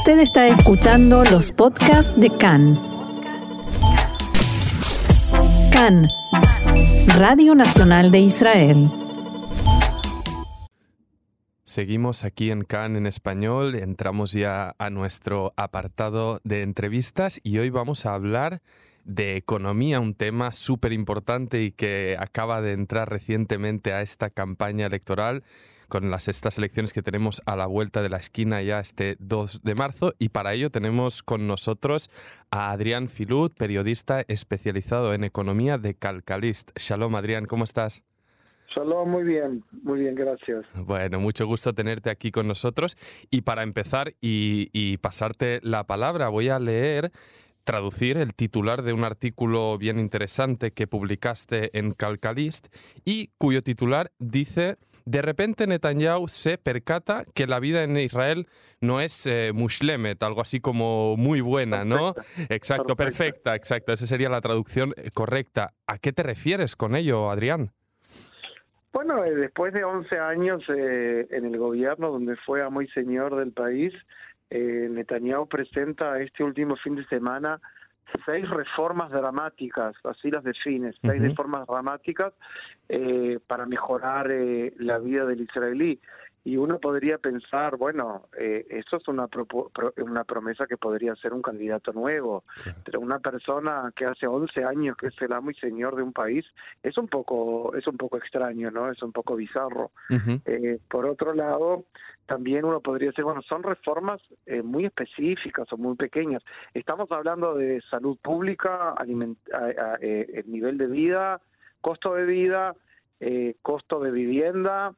Usted está escuchando los podcasts de CAN. CAN, Radio Nacional de Israel. Seguimos aquí en CAN en español, entramos ya a nuestro apartado de entrevistas y hoy vamos a hablar de economía, un tema súper importante y que acaba de entrar recientemente a esta campaña electoral con las, estas elecciones que tenemos a la vuelta de la esquina ya este 2 de marzo y para ello tenemos con nosotros a Adrián Filut, periodista especializado en economía de Calcalist. Shalom Adrián, ¿cómo estás? Shalom, muy bien, muy bien, gracias. Bueno, mucho gusto tenerte aquí con nosotros y para empezar y, y pasarte la palabra voy a leer traducir el titular de un artículo bien interesante que publicaste en Calcalist y cuyo titular dice de repente Netanyahu se percata que la vida en Israel no es eh, mushlemet, algo así como muy buena, ¿no? Exacto, perfecta, exacto. Esa sería la traducción eh, correcta. ¿A qué te refieres con ello, Adrián? Bueno, eh, después de 11 años eh, en el gobierno, donde fue amo y señor del país, eh, Netanyahu presenta este último fin de semana seis reformas dramáticas, así las define, seis reformas dramáticas eh, para mejorar eh, la vida del israelí. Y uno podría pensar, bueno, eh, eso es una, pro- una promesa que podría ser un candidato nuevo, pero una persona que hace 11 años que es el amo y señor de un país es un poco es un poco extraño, ¿no? Es un poco bizarro. Eh, por otro lado, también uno podría decir, bueno, son reformas eh, muy específicas o muy pequeñas. Estamos hablando de salud pública, aliment- a- a- eh, el nivel de vida, costo de vida, eh, costo de vivienda,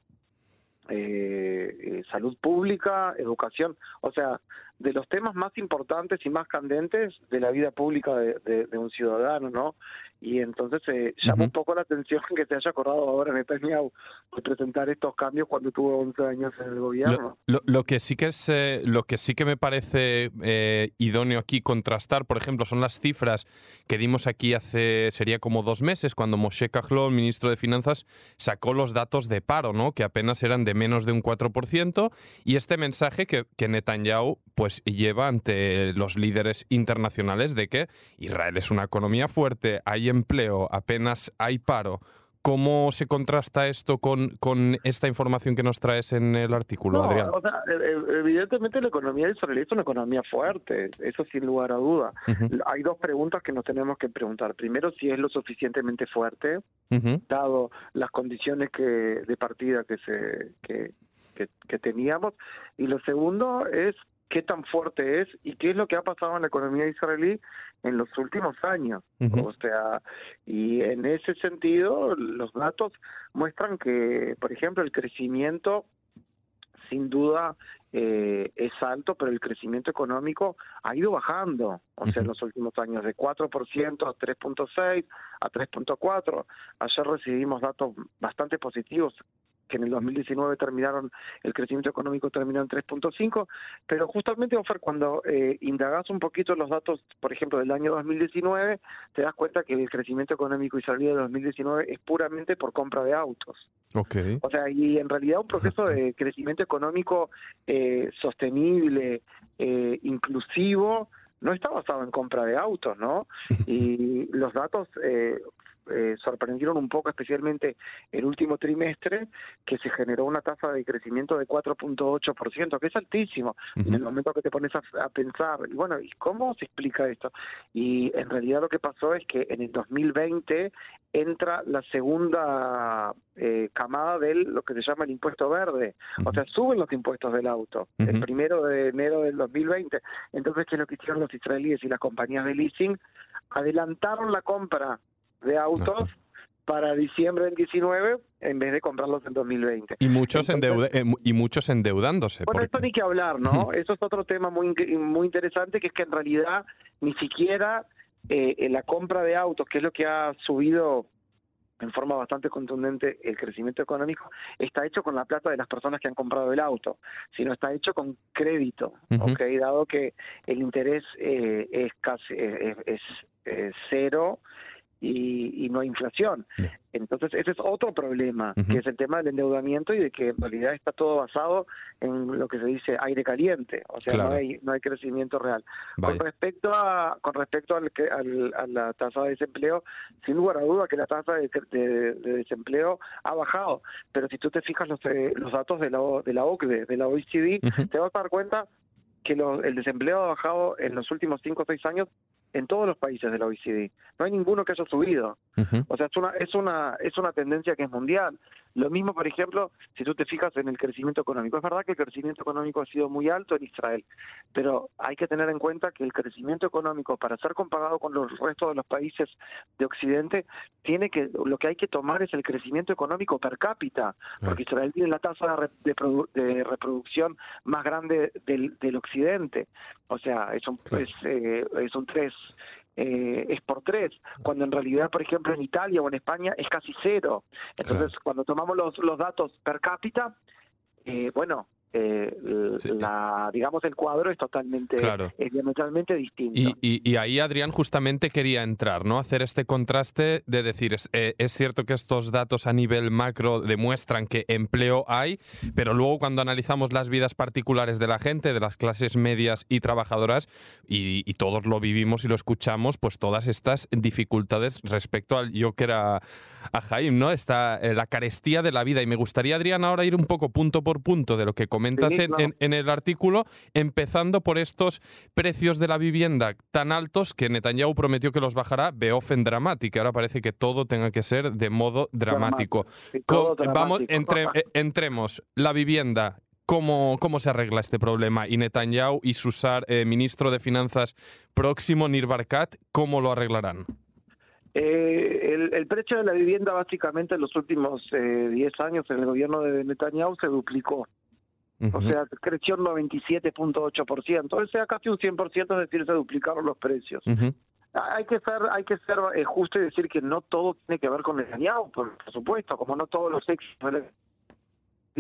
eh, eh, salud pública, educación, o sea, de los temas más importantes y más candentes de la vida pública de, de- de un ciudadano, ¿no? Y entonces eh, llama Ujú. un poco la atención que se haya acordado ahora Netanyahu de presentar estos cambios cuando tuvo 11 años en el gobierno. Lo, lo- lo que sí que es eh, lo que sí que me parece eh, idóneo aquí contrastar, por ejemplo, son las cifras que dimos aquí hace sería como dos meses cuando Moshe Kahlon, ministro de Finanzas, sacó los datos de paro, ¿no? Que apenas eran de menos de un 4% y este mensaje que, que Netanyahu pues lleva ante los líderes internacionales de que Israel es una economía fuerte, hay empleo, apenas hay paro. ¿Cómo se contrasta esto con, con esta información que nos traes en el artículo, No, Adrián? o sea, e- e- evidentemente la economía israelí es una economía fuerte, eso sin lugar a duda. Ujú, Hay dos preguntas que nos tenemos que preguntar. Primero, si es lo suficientemente fuerte, ujú, dado las condiciones que de partida que se que, que, que teníamos y lo segundo es qué tan fuerte es y qué es lo que ha pasado en la economía israelí en los últimos años. O sea y en ese sentido los datos muestran que por ejemplo el crecimiento sin duda eh, es alto, pero el crecimiento económico ha ido bajando, o sea, en los últimos años, de 4% a 3.6, a 3.4. Ayer recibimos datos bastante positivos que en el 2019 terminaron, el crecimiento económico terminó en 3.5, pero justamente, Ofer, cuando eh, indagas un poquito los datos, por ejemplo, del año 2019, te das cuenta que el crecimiento económico israelí de 2019 es puramente por compra de autos. Ok. O sea, y en realidad un proceso de crecimiento económico eh, sostenible, eh, inclusivo, no está basado en compra de autos, ¿no? Y los datos eh, eh, sorprendieron un poco, especialmente el último trimestre, que se generó una tasa de crecimiento de 4.8%, que es altísimo. En el momento que te pones a, a pensar, y bueno, ¿y cómo se explica esto? Y en realidad lo que pasó es que en el 2020 entra la segunda eh, camada de lo que se llama el impuesto verde. O sea, suben los impuestos del auto el primero de enero del 2020. Entonces, ¿qué es lo que hicieron los israelíes y las compañías de leasing? Adelantaron la compra de autos Ajá. para diciembre del 19 en vez de comprarlos en 2020. Y muchos, Entonces- eh, y muchos endeudándose. Bueno, porque- esto ni que hablar, ¿no? Eso es otro tema muy muy interesante, que es que en realidad ni siquiera eh, en la compra de autos, que es lo que ha subido en forma bastante contundente el crecimiento económico, está hecho con la plata de las personas que han comprado el auto, sino está hecho con crédito, Ujú. ¿ok? Dado que el interés eh, es casi es, es- es cero y, no hay inflación. Entonces, ese es otro problema, que es el tema del endeudamiento y de que en realidad está todo basado en lo que se dice aire caliente, o sea, no, hay, no hay crecimiento real. Con respecto a con respecto al, al, a la tasa de desempleo, sin lugar a duda que la tasa de, desempleo ha bajado, pero si tú te fijas los, eh, los datos de la, de la OCDE, de la OECD, te vas a dar cuenta que el desempleo ha bajado en los últimos cinco o seis años en todos los países de la OECD. No hay ninguno que haya subido. O sea, es una, es, una, es una tendencia que es mundial. Lo mismo, por ejemplo, si tú te fijas en el crecimiento económico. Es verdad que el crecimiento económico ha sido muy alto en Israel, pero hay que tener en cuenta que el crecimiento económico, para ser comparado con los restos de los países de Occidente, tiene que lo que hay que tomar es el crecimiento económico per cápita, porque Israel tiene la tasa de, reproducción más grande del, del Occidente. O sea, es un, es, eh, es un 3 eh, es por tres, cuando en realidad, por ejemplo, en Italia o en España es casi cero. Entonces, cuando tomamos los, los datos per cápita, eh, bueno, eh, la, digamos, el cuadro es totalmente, diametralmente distinto. Y, ahí Adrián justamente quería entrar, ¿no? Hacer este contraste de decir, es, eh, es, cierto que estos datos a nivel macro demuestran que empleo hay, pero luego cuando analizamos las vidas particulares de la gente, de las clases medias y trabajadoras, y, todos lo vivimos y lo escuchamos, pues todas estas dificultades respecto al yo que era a Jaime, ¿no? Está eh, la carestía de la vida. Y me gustaría, Adrián, ahora ir un poco punto por punto de lo que comentas en, el artículo, empezando por estos precios de la vivienda tan altos que Netanyahu prometió que los bajará, Beofen dramática. Ahora parece que todo tenga que ser de modo dramático. Vamos, entre, eh, entremos. La vivienda, ¿Cómo, ¿Cómo, se arregla este problema? Y Netanyahu y Susar, eh, ministro de Finanzas próximo, Nir Barkat, ¿cómo lo arreglarán? Eh, el, precio de la vivienda básicamente en los últimos 10 años en el gobierno de Netanyahu se duplicó. O sea, creció un 97.8%, o sea, casi un 100%, es decir, se duplicaron los precios. Hay que ser, hay que ser eh, justo y decir que no todo tiene que ver con Netanyahu, por, por supuesto, como no todos los éxitos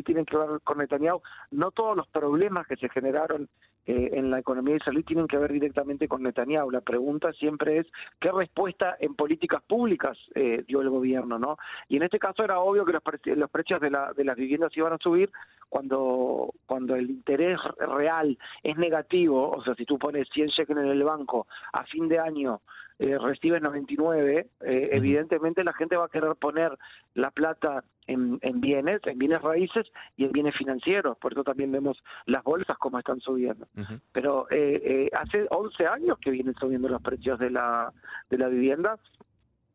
tienen que ver con Netanyahu, no todos los problemas que se generaron eh, en la economía israelí tienen que ver directamente con Netanyahu. La pregunta siempre es qué respuesta en políticas públicas eh, dio el gobierno, ¿no? Y en este caso era obvio que los, precios de, la, de las viviendas iban a subir cuando cuando el interés real es negativo, o sea, si tú pones 100 shekels en el banco a fin de año eh, recibe 99, eh, evidentemente la gente va a querer poner la plata en, bienes, en bienes raíces y en bienes financieros. Por eso también vemos las bolsas como están subiendo. Pero eh, eh hace 11 años que vienen subiendo los precios de la, de la vivienda.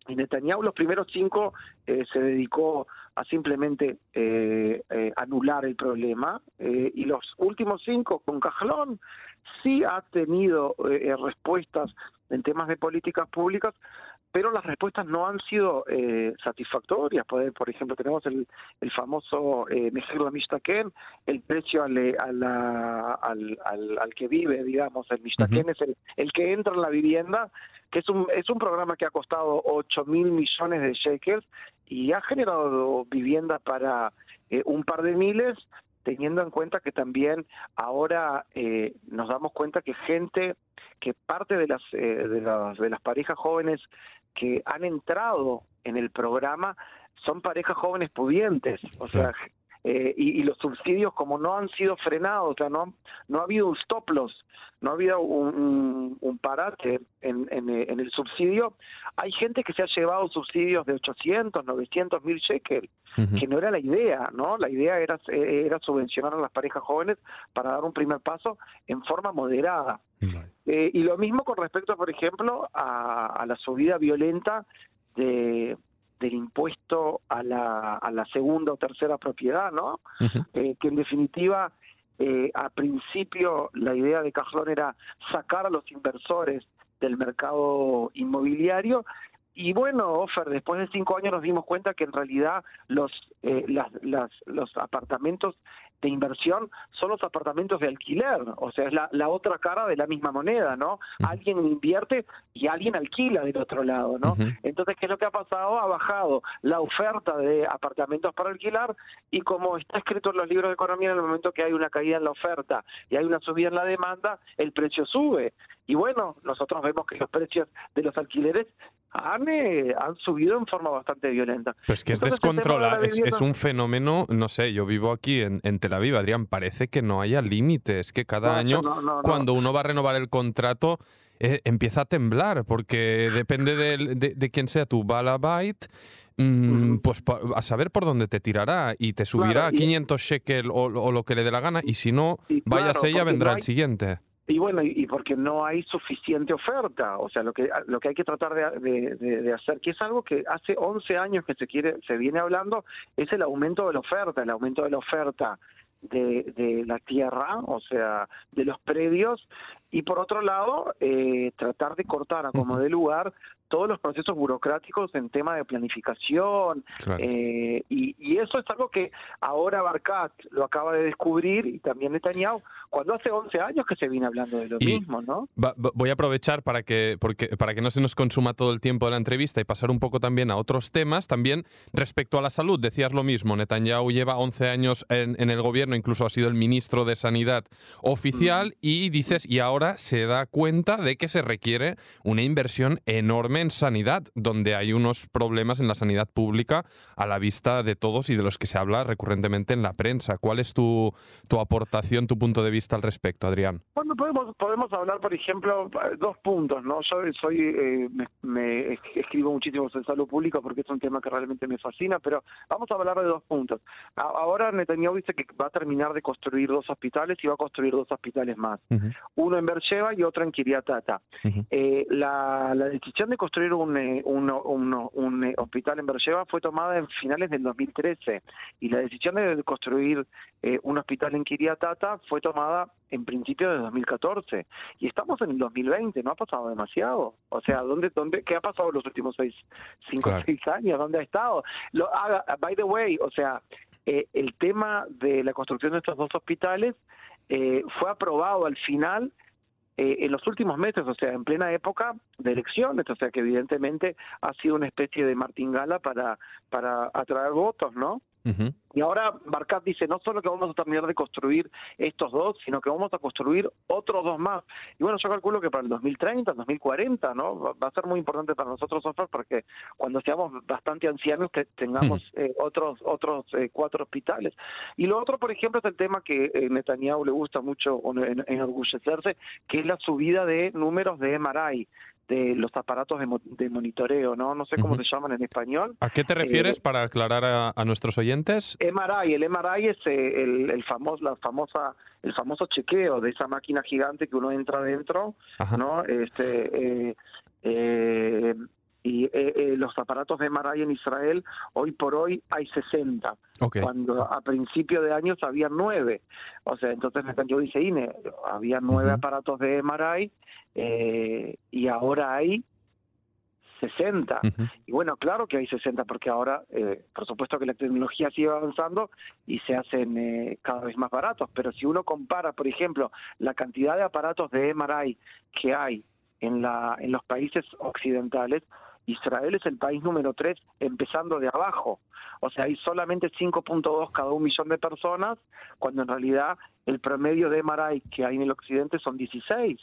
Y Netanyahu los primeros cinco eh, se dedicó a simplemente eh, anular el problema y los últimos cinco con Cajlón sí ha tenido respuestas en temas de políticas públicas, pero las respuestas no han sido eh, satisfactorias. Por, por, ejemplo, tenemos el, el famoso eh, Mishtaken, el precio al, al, al, al, que vive, digamos, el Mishtaken es el, el que entra en la vivienda, que es un, es un programa que ha costado 8 mil millones de shekels y ha generado vivienda para eh, un par de miles, teniendo en cuenta que también ahora eh, nos damos cuenta que gente que parte de las, eh, de las de las parejas jóvenes que han entrado en el programa son parejas jóvenes pudientes, o sea, eh, y, los subsidios como no han sido frenados, o sea, no, no ha habido un stop loss, no ha habido un, un, parate en, en, el subsidio, hay gente que se ha llevado subsidios de 800, 900 mil shekels, que no era la idea, ¿no? La idea era, era subvencionar a las parejas jóvenes para dar un primer paso en forma moderada. Eh, y lo mismo con respecto, por ejemplo, a, la subida violenta de, del impuesto a la, a la segunda o tercera propiedad, ¿no? Eh, que en definitiva, eh, a principio la idea de Cajón era sacar a los inversores del mercado inmobiliario y bueno, Ofer, después de cinco años nos dimos cuenta que en realidad los, eh, las, las, los apartamentos de inversión son los apartamentos de alquiler, o sea, es la, la otra cara de la misma moneda, ¿no? Alguien invierte y alguien alquila del otro lado, ¿no? Entonces, ¿qué es lo que ha pasado? Ha bajado la oferta de apartamentos para alquilar y como está escrito en los libros de economía, en el momento que hay una caída en la oferta y hay una subida en la demanda, el precio sube. Y bueno, nosotros vemos que los precios de los alquileres han, eh, han subido en forma bastante violenta. Pero es que es descontrolado, es, un fenómeno, no sé, yo vivo aquí en, Tel Aviv, Adrián, parece que no haya límites, que cada año cuando uno va a renovar el contrato eh, empieza a temblar, porque depende de, de, quién sea tu balabait, mm, pues a saber por dónde te tirará y te subirá a 500 shekel o, lo que le dé la gana, y si no, váyase ella, vendrá el siguiente. Y bueno, y, porque no hay suficiente oferta, o sea, lo que lo que hay que tratar de, de, hacer, que es algo que hace 11 años que se quiere se viene hablando, es el aumento de la oferta, el aumento de la oferta de, de la tierra, o sea, de los predios, y por otro lado, eh, tratar de cortar a como de lugar todos los procesos burocráticos en tema de planificación, eh, y, y, eso es algo que ahora Barcat lo acaba de descubrir y también Netanyahu, cuando hace 11 años que se viene hablando de lo mismo, ¿no? voy a aprovechar para que, porque, para que no se nos consuma todo el tiempo de la entrevista y pasar un poco también a otros temas, también respecto a la salud, decías lo mismo, Netanyahu lleva 11 años en, en el gobierno, incluso ha sido el ministro de Sanidad oficial, y dices, y ahora se da cuenta de que se requiere una inversión enorme en sanidad, donde hay unos problemas en la sanidad pública a la vista de todos y de los que se habla recurrentemente en la prensa. ¿Cuál es tu, tu aportación, tu punto de vista al respecto, Adrián? Bueno, podemos, podemos hablar, por ejemplo, dos puntos, ¿no? Yo soy, eh, me, escribo muchísimo sobre salud pública porque es un tema que realmente me fascina, pero vamos a hablar de dos puntos. Ahora Netanyahu dice que va a terminar de construir dos hospitales y va a construir dos hospitales más. Uno en Bercheva y otro en Kiriatata. eh, la, la, decisión de construir un, eh, un, un, eh, hospital en Bercheva fue tomada en finales del 2013 y la decisión de construir eh, un hospital en Kiriatata fue tomada en principio de 2014 y estamos en el 2020, no ha pasado demasiado. O sea, ¿dónde, dónde, ¿qué ha pasado en los últimos seis, cinco, seis años? ¿Dónde ha estado? Lo, by the way, o sea, eh, el tema de la construcción de estos dos hospitales eh, fue aprobado al final eh, en los últimos meses, o sea, en plena época de elecciones, o sea, que evidentemente ha sido una especie de martingala para, para atraer votos, ¿no? Y ahora Barcat dice, no solo que vamos a terminar de construir estos dos, sino que vamos a construir otros dos más. Y bueno, yo calculo que para el 2030, 2040, ¿no? Va a ser muy importante para nosotros, Oscar, porque cuando seamos bastante ancianos que tengamos eh, otros otros eh, cuatro hospitales. Y lo otro, por ejemplo, es el tema que eh, Netanyahu le gusta mucho enorgullecerse, que es la subida de números de MRI de los aparatos de, monitoreo, ¿no? No sé cómo se llaman en español. ¿A qué te refieres eh, para aclarar a, nuestros oyentes? MRI, el MRI es eh, el, famoso, la famosa, el famoso chequeo de esa máquina gigante que uno entra dentro, ¿no? Este, eh, y los aparatos de MRI en Israel, hoy por hoy hay 60, cuando a principio de años había 9. O sea, entonces yo dije, Ine, había 9 aparatos de MRI eh, y ahora hay 60. Y bueno, claro que hay 60 porque ahora, eh, por supuesto que la tecnología sigue avanzando y se hacen eh, cada vez más baratos, pero si uno compara, por ejemplo, la cantidad de aparatos de MRI que hay en, la, en los países occidentales, Israel es el país número 3 empezando de abajo. O sea, hay solamente 5.2 cada un millón de personas, cuando en realidad el promedio de MRI que hay en el occidente son 16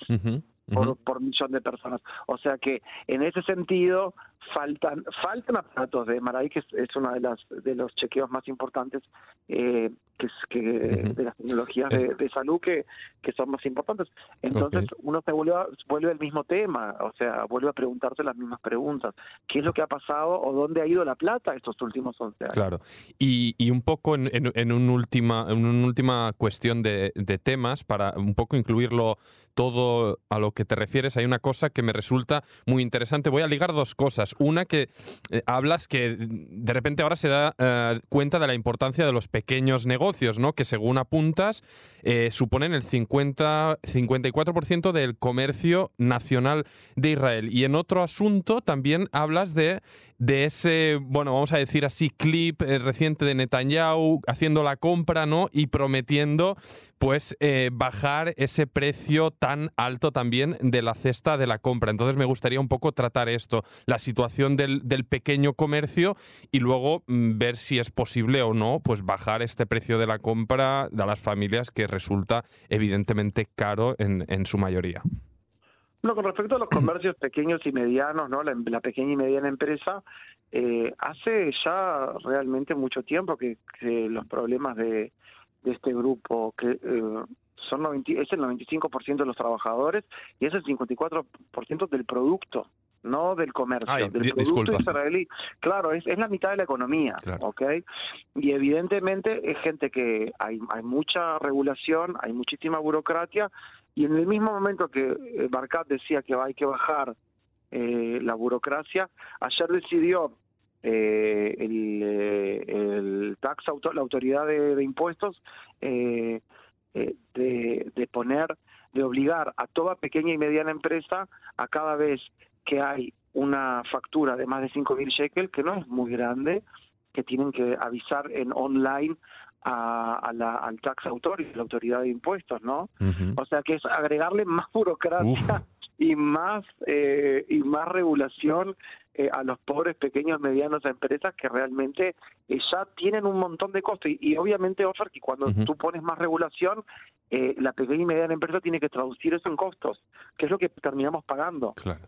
por, por millón de personas. O sea que en ese sentido faltan faltan aparatos de MRI, que es, uno de, las, de los chequeos más importantes eh, que, que de las tecnologías de, salud que, que son más importantes. Entonces uno se vuelve, vuelve al mismo tema, o sea, vuelve a preguntarse las mismas preguntas. ¿Qué es lo que ha pasado o dónde ha ido la plata estos últimos 11 años? Claro. Y, y un poco en, en, en, un última, en una última cuestión de, de temas, para un poco incluirlo todo a lo que te refieres, hay una cosa que me resulta muy interesante. Voy a ligar dos cosas. Una que eh, hablas que de repente ahora se da eh, cuenta de la importancia de los pequeños negocios, ¿no? Que según apuntas eh, suponen el 50, 54% del comercio nacional de Israel. Y en otro asunto también hablas de, de ese, bueno, vamos a decir así, clip reciente de Netanyahu haciendo la compra, ¿no? Y prometiendo, pues, bajar ese precio tan alto también de la cesta de la compra. Entonces me gustaría un poco tratar esto, la situación del, pequeño comercio y luego mm, ver si es posible o no, pues bajar este precio de la compra de las familias que resulta evidentemente caro en, en su mayoría. No, con respecto a los comercios pequeños y medianos, ¿no? La, la pequeña y mediana empresa, eh, hace ya realmente mucho tiempo que, que los problemas de, de este grupo, que eh, son 90, es el 95% de los trabajadores y es el 54% del producto no del comercio, Ay, del producto disculpa. israelí. Claro, es, es la mitad de la economía, Claro. ¿ok? Y evidentemente es gente que hay, hay mucha regulación, hay muchísima burocracia, y en el mismo momento que eh, Barkat decía que hay que bajar eh, la burocracia, ayer decidió eh, el, eh, el tax auto, la autoridad de, de impuestos eh, eh, de, de poner de obligar a toda pequeña y mediana empresa a cada vez que hay una factura de más de 5.000 shekels, que no es muy grande, que tienen que avisar en online a, a la, al tax authority, la autoridad de impuestos, ¿no? O sea que es agregarle más burocracia Uf. y más eh, y más regulación eh, a los pobres pequeños medianos empresas que realmente eh, ya tienen un montón de costos y, y obviamente Offer que cuando Ujú. tú pones más regulación eh, la pequeña y mediana empresa tiene que traducir eso en costos que es lo que terminamos pagando Claro.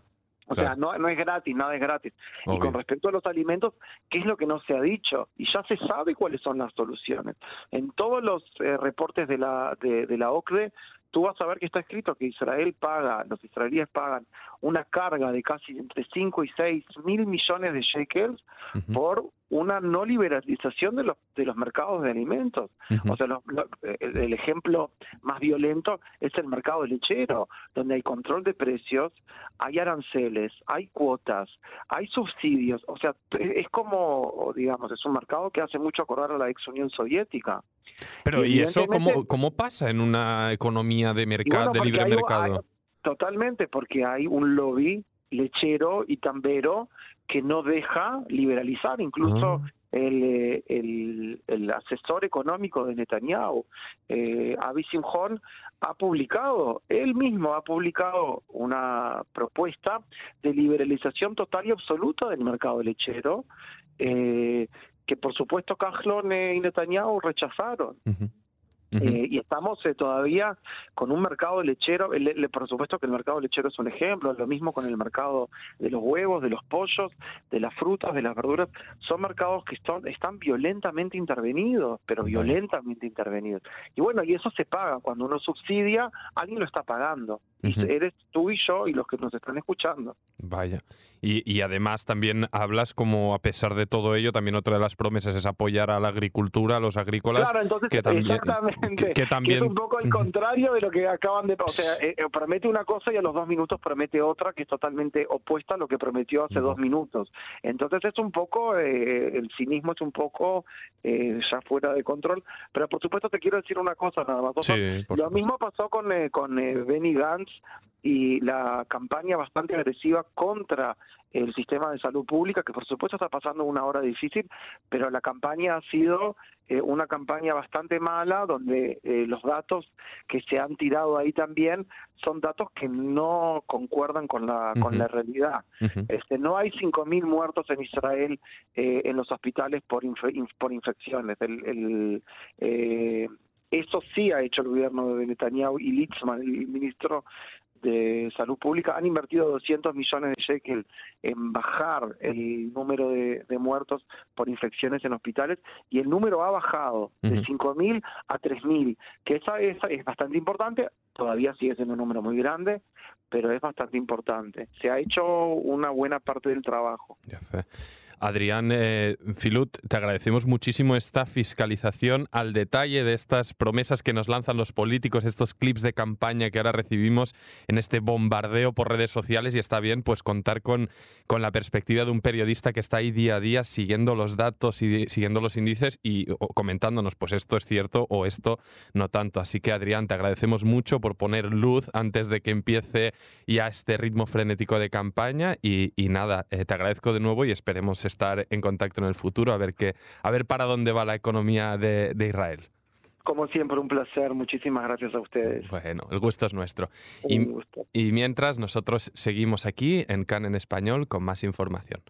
o Claro. sea no no es gratis nada es gratis y con respecto a los alimentos, ¿qué es lo que no se ha dicho? Y ya se sabe cuáles son las soluciones. En todos los eh, reportes de la, de, de la OCDE, tú vas a ver que está escrito que Israel paga, los israelíes pagan una carga de casi entre 5 y 6 mil millones de shekels por una no liberalización de los, de los mercados de alimentos. O sea, lo- lo- el, el ejemplo más violento es el mercado lechero, donde hay control de precios, hay aranceles, hay cuotas, hay subsidios. O sea, es como, digamos, es un mercado que hace mucho acordar a la ex Unión Soviética. Pero ¿y eso cómo, cómo pasa en una economía de mercado, bueno, de libre hay- mercado? hay- totalmente, porque hay un lobby lechero y tambero que no deja liberalizar. Incluso Ah. el, eh, el, el asesor económico de Netanyahu, eh, Avi Simjon, ha publicado, él mismo ha publicado una propuesta de liberalización total y absoluta del mercado lechero, eh, que por supuesto eh, y Netanyahu rechazaron. Eh, y estamos eh, todavía con un mercado lechero, el- el- por supuesto que el mercado lechero es un ejemplo, lo mismo con el mercado de los huevos, de los pollos, de las frutas, de las verduras, son mercados que están, están violentamente intervenidos, pero violentamente intervenidos. Y bueno, y eso se paga, cuando uno subsidia, alguien lo está pagando, eres tú y yo y los que nos están escuchando. Vaya. Y, y además también hablas como a pesar de todo ello, también otra de las promesas es apoyar a la agricultura, a los agrícolas. Claro, entonces que también- exactamente, que- que también- es un poco el contrario de lo que acaban de, o sea, eh, promete una cosa y a los dos minutos promete otra que es totalmente opuesta a lo que prometió hace dos minutos. Entonces es un poco, eh, el cinismo es un poco eh, ya fuera de control, pero por supuesto te quiero decir una cosa nada más. Sí, lo mismo pasó con, eh, con Benny Gantz y la campaña bastante agresiva contra el sistema de salud pública, que por supuesto está pasando una hora difícil, pero la campaña ha sido eh, una campaña bastante mala, donde eh, los datos que se han tirado ahí también son datos que no concuerdan con la, con la realidad. Este, no hay 5.000 muertos en Israel eh, en los hospitales por, inf- por infecciones. El, el, eh, eso sí ha hecho el gobierno de Netanyahu y Litzman, el ministro de Salud Pública, han invertido 200 millones de shekel en bajar el número de, de muertos por infecciones en hospitales y el número ha bajado de Ujú. 5.000 a 3.000, que esa, esa es bastante importante, todavía sigue siendo un número muy grande, pero es bastante importante. Se ha hecho una buena parte del trabajo. Adrián eh, Filut, te agradecemos muchísimo esta fiscalización al detalle de estas promesas que nos lanzan los políticos, estos clips de campaña que ahora recibimos en este bombardeo por redes sociales y está bien pues contar con, con la perspectiva de un periodista que está ahí día a día siguiendo los datos y siguiendo los índices y comentándonos pues esto es cierto o esto no tanto. Así que Adrián, te agradecemos mucho por poner luz antes de que empiece ya este ritmo frenético de campaña y, y nada, eh, te agradezco de nuevo y esperemos estar en contacto en el futuro a ver qué, a ver para dónde va la economía de, de Israel. Como siempre, un placer. Muchísimas gracias a ustedes. Bueno, el gusto es nuestro. Un Y, gusto. y mientras nosotros seguimos aquí en CAN en español con más información.